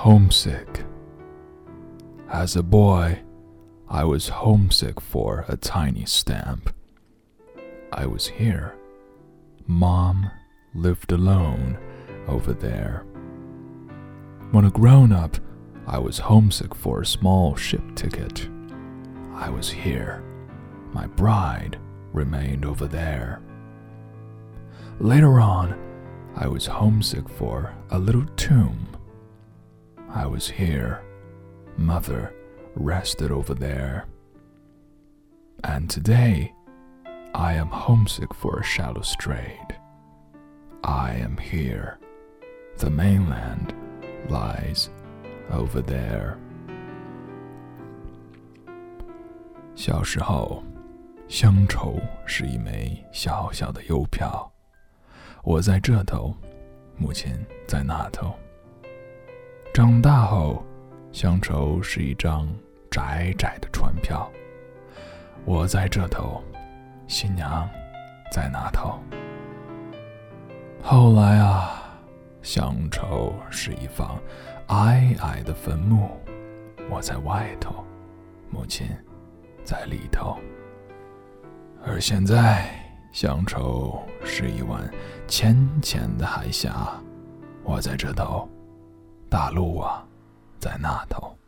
homesick. As a boy, I was homesick for a tiny stamp. I was here. Mom lived alone over there. When a grown up, I was homesick for a small ship ticket. I was here. My bride remained over there. Later on, I was homesick for a little tomb. I was here. Mother rested over there. And today, I am homesick for a shallow strait. I am here. The mainland lies over there. 小时候，乡愁是一枚小小的邮票，我在这头，母亲在那头。 长大后，乡愁是一张窄窄的船票，我在这头，新娘在那头。后来啊，乡愁是一方矮矮的坟墓，我在外头，母亲在里头。而现在，乡愁是一湾浅浅的海峡，我在这头，大陆啊，在那头。